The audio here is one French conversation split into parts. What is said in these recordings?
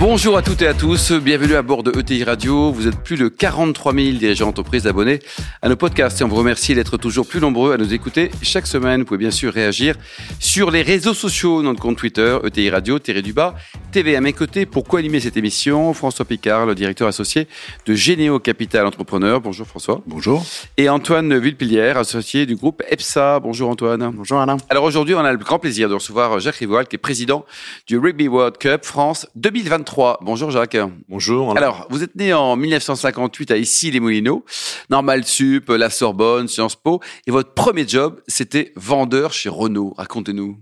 Bonjour à toutes et à tous, bienvenue à bord de ETI Radio. Vous êtes plus de 43 000 dirigeants d'entreprise abonnés à nos podcasts et on vous remercie d'être toujours plus nombreux à nous écouter chaque semaine. Vous pouvez bien sûr réagir sur les réseaux sociaux, notre compte Twitter, ETI Radio, Thierry Dubas, TV à mes côtés. Pour co-animer cette émission, François Picard, le directeur associé de Généo Capital Entrepreneur. Bonjour François. Bonjour. Et Antoine Villepillière, associé du groupe EPSA. Bonjour Antoine. Bonjour Alain. Alors aujourd'hui, on a le grand plaisir de recevoir Jacques Rivoal, qui est président du Rugby World Cup France 2023. Bonjour Jacques. Bonjour. Alors, vous êtes né en 1958 à Issy-les-Moulineaux, Normal Sup, la Sorbonne, Sciences Po, et votre premier job, c'était vendeur chez Renault. Racontez-nous.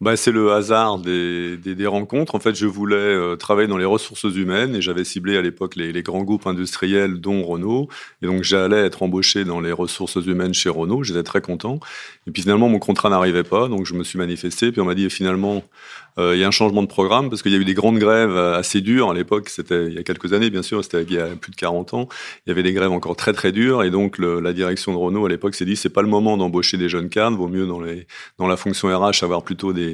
Bah, c'est le hasard des, des, rencontres. En fait, je voulais euh, travailler dans les ressources humaines et j'avais ciblé à l'époque les, les, grands groupes industriels, dont Renault. Et donc, j'allais être embauché dans les ressources humaines chez Renault. J'étais très content. Et puis, finalement, mon contrat n'arrivait pas. Donc, je me suis manifesté. Puis, on m'a dit, finalement, euh, il y a un changement de programme parce qu'il y a eu des grandes grèves assez dures à l'époque. C'était il y a quelques années, bien sûr. C'était il y a plus de 40 ans. Il y avait des grèves encore très, très dures. Et donc, la direction de Renault à l'époque s'est dit, c'est pas le moment d'embaucher des jeunes cadres. Vaut mieux dans les, dans la fonction RH avoir plutôt des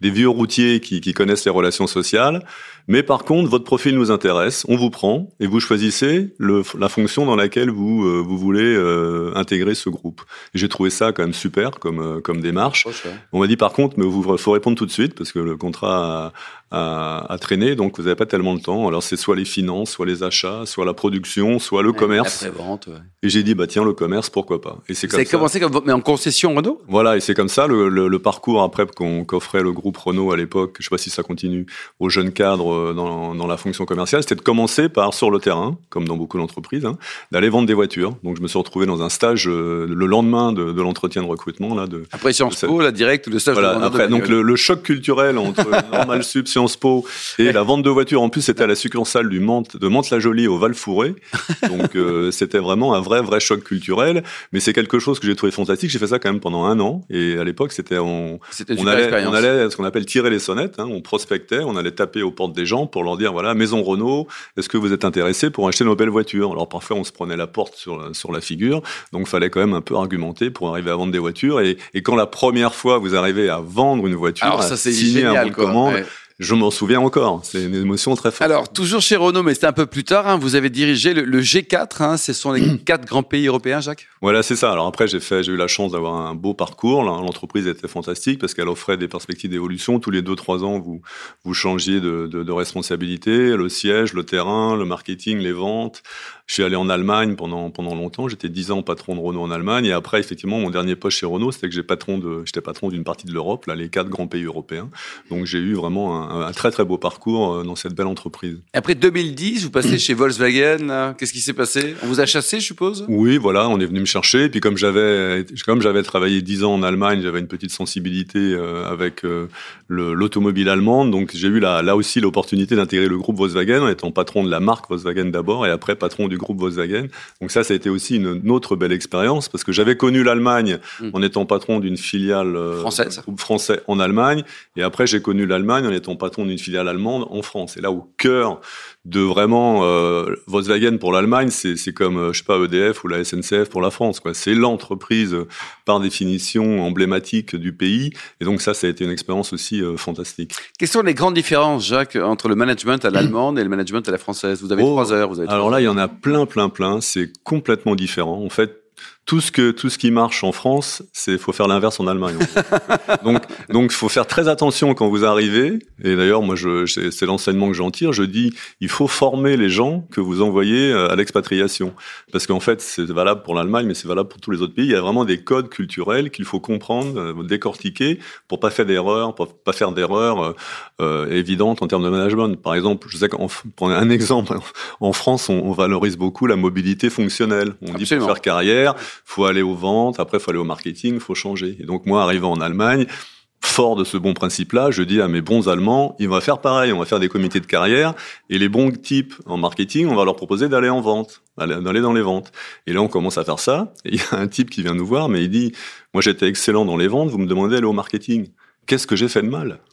des, vieux routiers qui, qui, connaissent les relations sociales. Mais par contre, votre profil nous intéresse, on vous prend et vous choisissez le, la fonction dans laquelle vous, euh, vous voulez euh, intégrer ce groupe. J'ai trouvé ça quand même super comme, euh, comme démarche. On m'a dit par contre, mais vous faut répondre tout de suite parce que le contrat a, a traîné, donc vous n'avez pas tellement de temps. Alors c'est soit les finances, soit les achats, soit la production, soit le commerce. Vente, ouais. Et j'ai dit bah tiens le commerce pourquoi pas. Et c'est comme ça. commencé comme mais en concession Renault? Voilà et c'est comme ça le, le, le parcours après qu'offrait le groupe Renault à l'époque. Je sais pas si ça continue aux jeunes cadres dans, dans, la fonction commerciale, c'était de commencer par sur le terrain, comme dans beaucoup d'entreprises, hein, d'aller vendre des voitures. Donc je me suis retrouvé dans un stage euh, le lendemain de, de l'entretien de recrutement là. De, après Sciences Po, la direct le stage. Voilà, de après donc le, le, choc culturel entre Normal Sup, Sciences Po et la vente de voitures. En plus, c'était à la succursale du de Mantes-la-Jolie au Val-Fouré. Donc euh, c'était vraiment un vrai vrai choc culturel. Mais c'est quelque chose que j'ai trouvé fantastique. J'ai fait ça quand même pendant un an. Et à l'époque, c'était on, on allait, on allait ce qu'on appelle tirer les sonnettes. Hein, on prospectait, on allait taper aux portes des gens pour leur dire voilà, maison Renault, est-ce que vous êtes intéressé pour acheter nos belles voitures? Alors parfois on se prenait la porte sur la, sur la figure, donc fallait quand même un peu argumenter pour arriver à vendre des voitures. Et, et quand la première fois vous arrivez à vendre une voiture, Alors, ça, à signer génial, un bon de commande. Ouais. Je m'en souviens encore. C'est une émotion très forte. Alors, toujours chez Renault, mais c'était un peu plus tard, hein, vous avez dirigé le, le G4. Hein, ce sont les quatre grands pays européens, Jacques? Voilà, c'est ça. Alors après, j'ai fait, j'ai eu la chance d'avoir un beau parcours. L'entreprise était fantastique parce qu'elle offrait des perspectives d'évolution. Tous les deux, trois ans, vous, vous changiez de, de, de responsabilité. Le siège, le terrain, le marketing, les ventes. Je suis allé en Allemagne pendant, pendant longtemps. J'étais dix ans patron de Renault en Allemagne. Et après, effectivement, mon dernier poste chez Renault, c'était que j'étais patron d'une partie de l'Europe, là, les quatre grands pays européens. Donc, j'ai eu vraiment un, un, très, très beau parcours euh, dans cette belle entreprise. Après 2010, vous passez chez Volkswagen. Qu'est-ce qui s'est passé? On vous a chassé, je suppose? Oui, voilà, on est venu me chercher. Et puis, comme j'avais, comme j'avais travaillé dix ans en Allemagne, j'avais une petite sensibilité euh, avec euh, l'automobile allemande. Donc, j'ai eu là, là aussi l'opportunité d'intégrer le groupe Volkswagen en étant patron de la marque Volkswagen d'abord et après patron du groupe Volkswagen. Donc ça, ça a été aussi une, une autre belle expérience parce que j'avais connu l'Allemagne mmh. en étant patron d'une filiale euh, française, groupe français en Allemagne, et après j'ai connu l'Allemagne en étant patron d'une filiale allemande en France. Et là, au cœur de vraiment euh, Volkswagen pour l'Allemagne, c'est comme euh, je sais pas EDF ou la SNCF pour la France. quoi. C'est l'entreprise euh, par définition emblématique du pays, et donc ça, ça a été une expérience aussi euh, fantastique. Quelles sont les grandes différences, Jacques, entre le management à l'allemande et le management à la française? Vous avez oh, trois heures. Vous avez alors là, il y en a plein, plein, plein. C'est complètement différent. En fait, tout ce que tout ce qui marche en France, c'est faut faire l'inverse en Allemagne. En donc donc faut faire très attention quand vous arrivez. Et d'ailleurs moi je c'est l'enseignement que j'en tire. Je dis il faut former les gens que vous envoyez euh, à l'expatriation parce qu'en fait c'est valable pour l'Allemagne mais c'est valable pour tous les autres pays. Il y a vraiment des codes culturels qu'il faut comprendre, euh, décortiquer pour pas faire d'erreurs, pour pas faire d'erreurs euh, évidentes en termes de management. Par exemple, je sais qu'en prendre un exemple en France on, on, valorise beaucoup la mobilité fonctionnelle. On Absolument. dit pour faire carrière faut aller aux ventes, après faut aller au marketing, faut changer. Et donc moi, arrivant en Allemagne, fort de ce bon principe-là, je dis à mes bons Allemands, ils vont faire pareil, on va faire des comités de carrière, et les bons types en marketing, on va leur proposer d'aller en vente, d'aller dans les ventes. Et là, on commence à faire ça, et il y a un type qui vient nous voir, mais il dit, moi j'étais excellent dans les ventes, vous me demandez d'aller au marketing qu'est-ce que j'ai fait de mal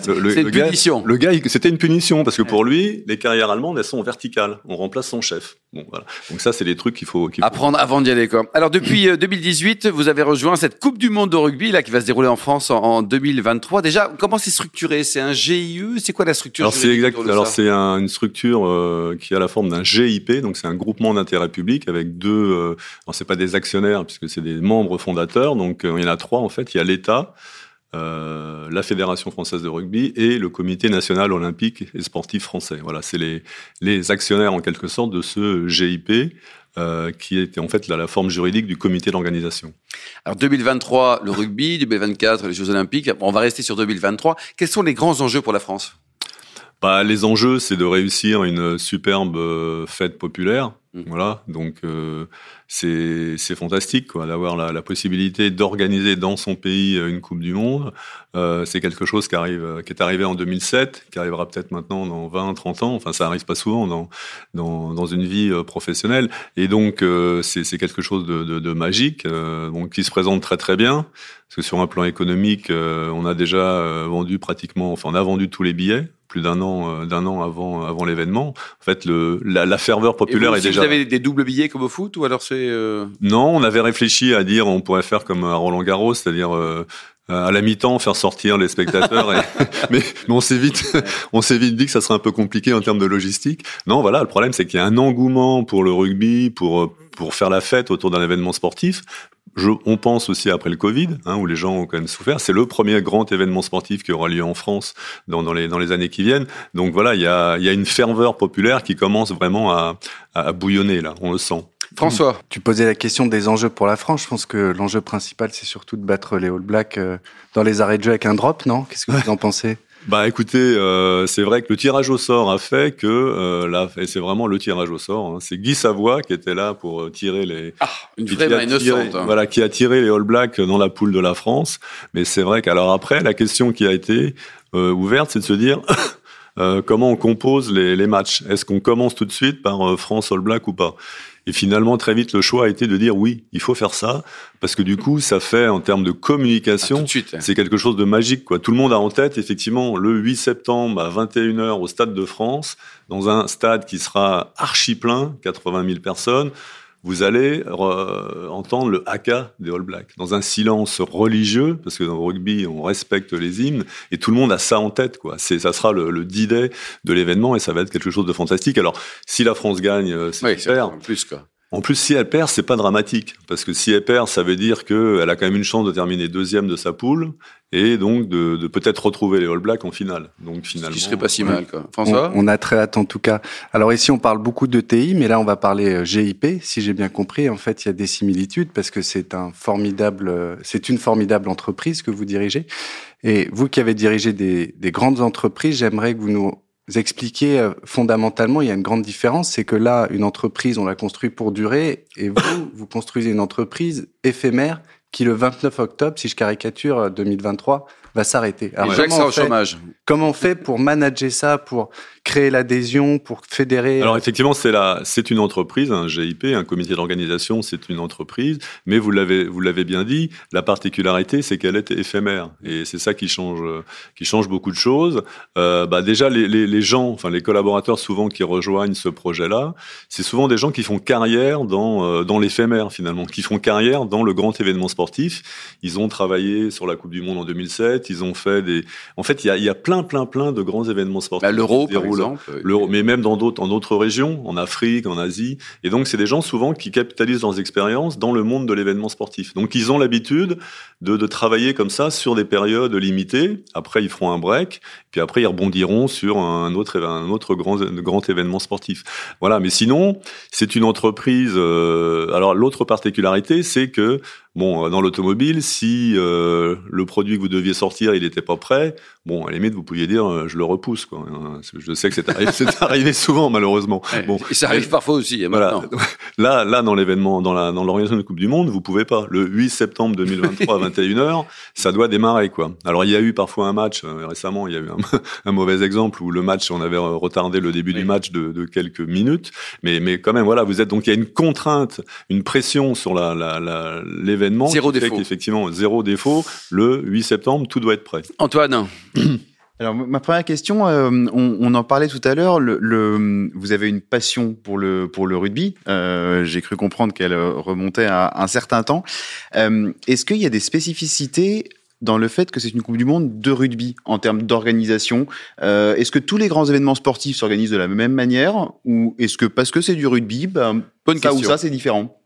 C'est une punition. Le gars, c'était une punition parce que pour lui, les carrières allemandes, elles sont verticales. On remplace son chef. Bon, voilà. Donc ça, c'est les trucs qu'il faut, apprendre avant d'y aller. Quoi. Alors depuis 2018, euh, vous avez rejoint cette Coupe du Monde de rugby là qui va se dérouler en France en, 2023. Déjà, comment c'est structuré? C'est un GIE C'est quoi la structure Alors c'est exact. Alors c'est une structure euh, qui a la forme d'un GIP, donc c'est un groupement d'intérêt public avec deux. Euh, alors c'est pas des actionnaires puisque c'est des membres fondateurs. Donc euh, il y en a trois en fait. Il y a l'État. Euh, la Fédération française de rugby et le Comité national olympique et sportif français. Voilà, c'est les, actionnaires en quelque sorte de ce GIP euh, qui était en fait la, la forme juridique du comité d'organisation. Alors 2023, le rugby, 2024, les Jeux olympiques. On va rester sur 2023. Quels sont les grands enjeux pour la France? Bah, les enjeux, c'est de réussir une superbe euh, fête populaire. Mmh. Voilà, donc euh, c'est fantastique d'avoir la, la, possibilité d'organiser dans son pays euh, une Coupe du Monde. Euh, c'est quelque chose qui arrive, euh, qui est arrivé en 2007, qui arrivera peut-être maintenant dans 20, 30 ans. Enfin, ça arrive pas souvent dans dans, dans une vie professionnelle. Et donc c'est quelque chose de, de, de magique, donc qui se présente très très bien. Parce que sur un plan économique, on a déjà vendu pratiquement, enfin on a vendu tous les billets plus d'un an, d'un an avant, avant l'événement. En fait, le, la, la ferveur populaire est déjà. Vous avez des doubles billets comme au foot ou alors c'est euh, non, on avait réfléchi à dire on pourrait faire comme à Roland Garros, c'est-à-dire euh, à la mi-temps faire sortir les spectateurs. mais, on s'est vite, on s'est vite dit que ça serait un peu compliqué en termes de logistique. Non, voilà, le problème c'est qu'il y a un engouement pour le rugby, pour pour faire la fête autour d'un événement sportif. Je, on pense aussi après le Covid, hein, où les gens ont quand même souffert. C'est le premier grand événement sportif qui aura lieu en France dans, dans, les, dans les années qui viennent. Donc voilà, il y a, y a une ferveur populaire qui commence vraiment à, à bouillonner là. On le sent. François. Tu posais la question des enjeux pour la France. Je pense que l'enjeu principal, c'est surtout de battre les All Blacks euh, dans les arrêts de jeu avec un drop, non? Qu'est-ce que vous en pensez? Bah écoutez, euh, c'est vrai que le tirage au sort a fait que euh, là, et c'est vraiment le tirage au sort. Hein, c'est Guy Savoie qui était là pour tirer les. Ah, une vraie main innocente. Hein. Voilà, qui a tiré les All Blacks dans la poule de la France. Mais c'est vrai qu'alors après, la question qui a été ouverte, c'est de se dire. comment on compose les, les matchs? Est-ce qu'on commence tout de suite par France All Black ou pas? Et finalement, très vite, le choix a été de dire oui, il faut faire ça, parce que du coup, ça fait, en termes de communication, ah, c'est quelque chose de magique. Quoi. Tout le monde a en tête, effectivement, le 8 septembre à 21h au Stade de France, dans un stade qui sera archi plein, 80 000 personnes, vous allez entendre le haka des All Blacks dans un silence religieux parce que dans le rugby on respecte les hymnes et tout le monde a ça en tête quoi. C'est ça sera le, le D-Day de l'événement et ça va être quelque chose de fantastique. Alors si la France gagne, euh, c'est super. En plus quoi. En plus, si elle perd, c'est pas dramatique, parce que si elle perd, ça veut dire qu'elle a quand même une chance de terminer deuxième de sa poule, et donc de, de peut-être retrouver les All Blacks en finale. Donc finalement, ce qui serait pas si mal, quoi. François, on, a très hâte en tout cas. Alors ici, on parle beaucoup de TI, mais là, on va parler euh, GIP. Si j'ai bien compris, en fait, il y a des similitudes parce que c'est un formidable, euh, c'est une formidable entreprise que vous dirigez. Et vous qui avez dirigé des, des grandes entreprises, j'aimerais que vous nous expliquer euh, fondamentalement, il y a une grande différence, c'est que là, une entreprise, on la construit pour durer, et vous, vous construisez une entreprise éphémère qui, le 29 octobre, si je caricature 2023, euh, va s'arrêter. Alors, comment, on fait, chômage. comment on fait pour manager ça, pour créer l'adhésion, pour fédérer Alors effectivement, c'est la, c'est une entreprise, un GIP, un comité d'organisation, c'est une entreprise. Mais vous l'avez, vous l'avez bien dit, la particularité, c'est qu'elle est éphémère, et c'est ça qui change, qui change beaucoup de choses. Euh, bah déjà, les, les, les, gens, enfin les collaborateurs souvent qui rejoignent ce projet-là, c'est souvent des gens qui font carrière dans euh, dans l'éphémère finalement, qui font carrière dans le grand événement sportif. Ils ont travaillé sur la Coupe du Monde en 2007, ils ont fait des, en fait, il y a, il y a plein, plein, plein de grands événements sportifs. Bah, L'Euro, par exemple. L'Euro, mais même dans d'autres, en d'autres régions, en Afrique, en Asie. Et donc, c'est des gens souvent qui capitalisent leurs expériences dans le monde de l'événement sportif. Donc, ils ont l'habitude de, de travailler comme ça sur des périodes limitées. Après, ils feront un break. Puis après, ils rebondiront sur un autre, un autre grand, grand événement sportif. Voilà. Mais sinon, c'est une entreprise. Euh, alors, l'autre particularité, c'est que Bon, dans l'automobile, si euh, le produit que vous deviez sortir, il n'était pas prêt, bon, à la limite, vous pouviez dire, euh, je le repousse. Quoi. Hein, je sais que c'est arrivé, arrivé, souvent, malheureusement. bon, et ça arrive parfois aussi. Hein, voilà. Là, là, dans l'événement, dans la dans l'organisation de Coupe du Monde, vous pouvez pas. Le 8 septembre 2023 à 21h, ça doit démarrer, quoi. Alors, il y a eu parfois un match euh, récemment. Il y a eu un, un, mauvais exemple où le match, on avait retardé le début du match de, de, quelques minutes, mais mais quand même, voilà, vous êtes donc il y a une contrainte, une pression sur la l'événement. Zéro défaut. Effectivement, zéro défaut. Le 8 septembre, tout doit être prêt. Antoine. Alors ma première question, euh, on, en parlait tout à l'heure. Le, vous avez une passion pour le pour le rugby. Euh, j'ai cru comprendre qu'elle remontait à un certain temps. Euh, est-ce qu'il y a des spécificités dans le fait que c'est une Coupe du Monde de rugby en termes d'organisation? Est-ce que tous les grands événements sportifs s'organisent de la même manière? Ou est-ce que parce que c'est du rugby, ben, ça ou ça c'est différent?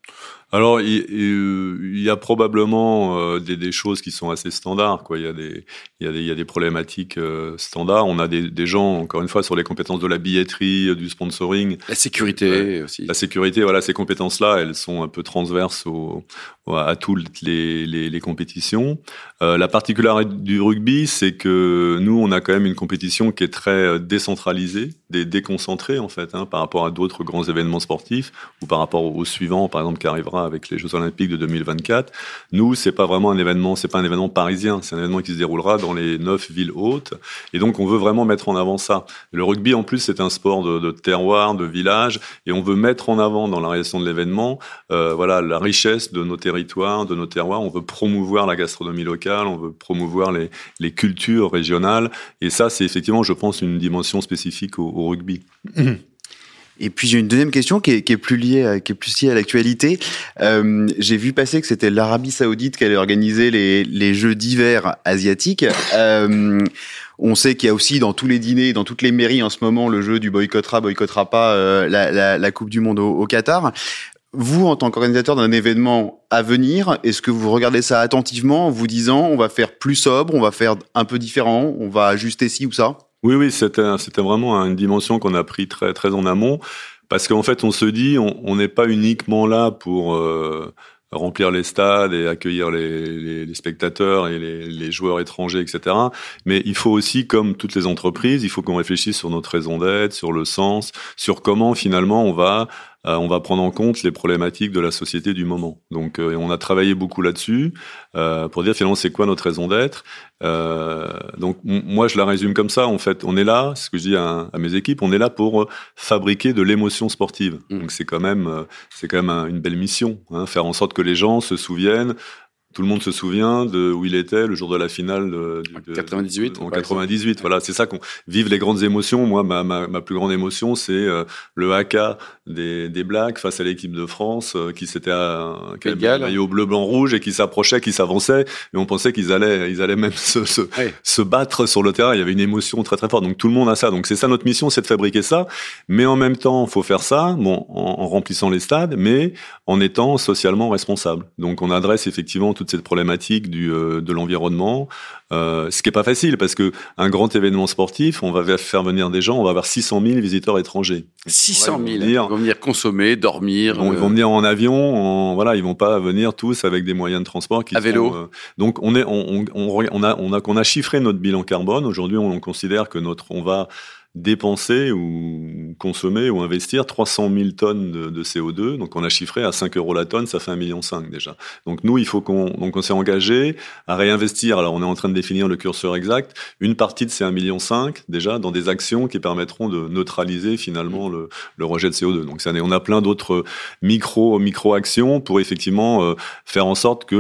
Alors, il, y a probablement euh, des, des, choses qui sont assez standards. Quoi. Il, y a des, il, y a des, il y a des problématiques euh, standards. On a des, des, gens, encore une fois, sur les compétences de la billetterie, du sponsoring. La sécurité aussi. La sécurité, voilà, ces compétences-là, elles sont un peu transverses au, à toutes les, les, les compétitions. Euh, la particularité du rugby, c'est que nous, on a quand même une compétition qui est très euh, décentralisée, déconcentrée en fait, hein, par rapport à d'autres grands événements sportifs ou par rapport au suivant, par exemple, qui arrivera avec les Jeux Olympiques de 2024. Nous, c'est pas vraiment un événement, c'est pas un événement parisien, c'est un événement qui se déroulera dans les neuf villes hautes. Et donc, on veut vraiment mettre en avant ça. Le rugby, en plus, c'est un sport de, terroir, de village, et on veut mettre en avant dans la réalisation de l'événement, euh, voilà, la richesse de nos territoires, de nos terroirs. On veut promouvoir la gastronomie locale, on veut promouvoir les, cultures régionales. Et ça, c'est effectivement, je pense, une dimension spécifique au, au rugby. Et puis j'ai une deuxième question qui est, qui est, plus liée, à, qui est plus liée à l'actualité. Euh, j'ai vu passer que c'était l'Arabie Saoudite qui allait organiser les, les Jeux d'hiver asiatiques. Euh, on sait qu'il y a aussi dans tous les dîners, dans toutes les mairies en ce moment, le jeu du boycottera, boycottera pas euh, la, la, la, Coupe du Monde au, au Qatar. Vous, en tant qu'organisateur d'un événement à venir, est-ce que vous regardez ça attentivement en vous disant on va faire plus sobre, on va faire un peu différent, on va ajuster ci ou ça? Oui, oui, c'était vraiment une dimension qu'on a pris très très en amont parce qu'en fait, on se dit, on n'est pas uniquement là pour euh, remplir les stades et accueillir les, les, spectateurs et les, les, joueurs étrangers, etc. Mais il faut aussi, comme toutes les entreprises, il faut qu'on réfléchisse sur notre raison d'être, sur le sens, sur comment finalement on va on va prendre en compte les problématiques de la société du moment. Donc, euh, on a travaillé beaucoup là-dessus euh, pour dire finalement c'est quoi notre raison d'être. donc, moi, je la résume comme ça. En fait, on est là, ce que je dis à, mes équipes, on est là pour fabriquer de l'émotion sportive. Mmh. Donc, c'est quand même, c'est quand même une belle mission, hein, faire en sorte que les gens se souviennent tout le monde se souvient de où il était le jour de la finale de, de 98. en 98, voilà, c'est ça qu'on vive les grandes émotions. Moi, ma, ma, ma plus grande émotion, c'est euh, le haka des, des Blacks face à l'équipe de France euh, qui s'était qui avait au bleu, blanc, rouge et qui s'approchait, qui s'avançait, et on pensait qu'ils allaient, ils allaient même se, se, se, battre sur le terrain. Il y avait une émotion très très forte. Donc tout le monde a ça. Donc c'est ça notre mission, c'est de fabriquer ça. Mais en même temps, faut faire ça, bon, en, en remplissant les stades, mais en étant socialement responsable. Donc on adresse effectivement tout cette problématique du, euh, de l'environnement, euh, ce qui est pas facile parce que un grand événement sportif, on va faire venir des gens, on va avoir 600 000 visiteurs étrangers. 600 000 ils vont venir consommer, dormir. Ils vont euh, venir en avion, en, voilà, ils vont pas venir tous avec des moyens de transport qui à vélo. donc on est, on, on, on, a, on a, qu'on a chiffré notre bilan carbone. Aujourd'hui, on considère que notre, on va dépenser ou consommer ou investir 300 000 tonnes de, de, CO2. Donc on a chiffré à 5 euros la tonne, ça fait 1,5 million déjà. Donc nous, il faut qu'on donc on s'est engagé à réinvestir. Alors on est en train de définir le curseur exact. Une partie de ces 1,5 million déjà dans des actions qui permettront de neutraliser finalement le, le rejet de CO2. Donc ça, on a plein d'autres micro micro actions pour effectivement euh, faire en sorte que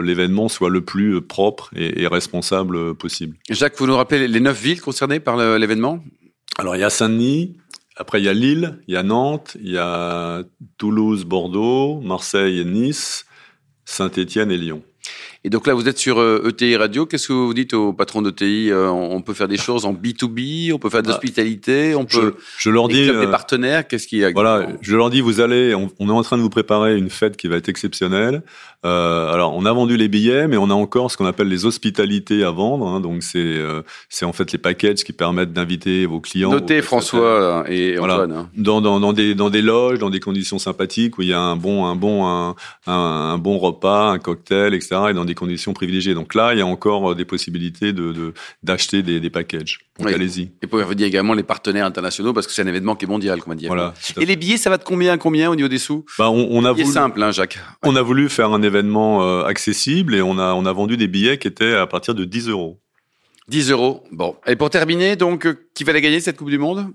l'événement soit le plus propre et, et responsable possible. Jacques, vous nous rappelez les neuf villes concernées par l'événement? Alors il y a Saint-Denis, après il y a Lille, il y a Nantes, il y a Toulouse, Bordeaux, Marseille et Nice, Saint-Étienne et Lyon. Et donc là, vous êtes sur ETI euh, e Radio. Qu'est-ce que vous dites aux patrons d'ETI euh, On peut faire des choses en B2B, on peut faire de ah. l'hospitalité, on peut. Je, leur dis. des euh, partenaires, qu'est-ce qu'il y a Voilà, je leur dis, vous allez. On, est en train de vous préparer une fête qui va être exceptionnelle. Euh, alors, on a vendu les billets, mais on a encore ce qu'on appelle les hospitalités à vendre. Hein, donc, c'est c'est en fait les packages qui permettent d'inviter vos clients. Notez François et Antoine. Hein. Dans, dans, dans, des dans des loges, dans des conditions sympathiques où il y a un bon un bon un, un, bon repas, un cocktail, etc. Et dans des conditions privilégiées. Donc là, il y a encore des possibilités de d'acheter des, des packages. Donc allez-y. Et pour revenir également les partenaires internationaux parce que c'est un événement qui est mondial, comme on dit. Voilà. Et les billets, ça va de combien à combien au niveau des sous? Bah, on, on a voulu, simple, hein, Jacques. On a voulu faire un événement euh, accessible et on a on a vendu des billets qui étaient à partir de 10 euros. 10 euros. Bon. Et pour terminer, donc, euh, qui va la gagner cette Coupe du Monde?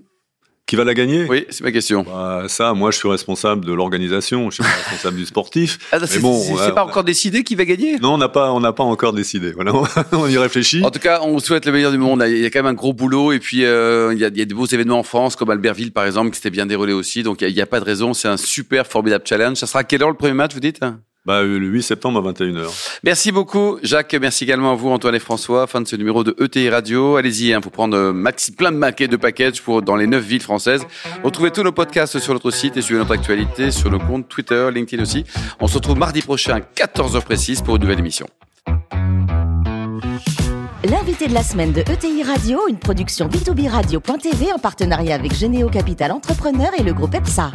Qui va la gagner? Oui, c'est ma question. Bah, ça, moi, je suis responsable de l'organisation, je suis pas responsable du sportif. Ah, c'est bon, c'est pas encore décidé qui va gagner? Non, on n'a pas, on n'a pas encore décidé. Voilà, on y réfléchit. En tout cas, on souhaite le meilleur du monde. Il y a quand même un gros boulot, et puis euh, il, y a, il y a de beaux événements en France, comme Albertville par exemple, qui s'était bien déroulé aussi. Donc il n'y a, a, pas de raison. C'est un super formidable challenge. Ça sera à quelle heure le premier match, vous dites? Bah, le 8 septembre à 21h. Merci beaucoup, Jacques. Merci également à vous, Antoine et François. Fin de ce numéro de ETI Radio. Allez-y, hein, faut prendre euh, maxi, plein de maquets de packages pour dans les neuf villes françaises. Retrouvez tous nos podcasts sur notre site et suivez notre actualité sur nos comptes Twitter, LinkedIn aussi. On se retrouve mardi prochain à 14h précise pour une nouvelle émission. L'invité de la semaine de ETI Radio, une production b2b radio.tv en partenariat avec Généo Capital Entrepreneur et le groupe EPSA.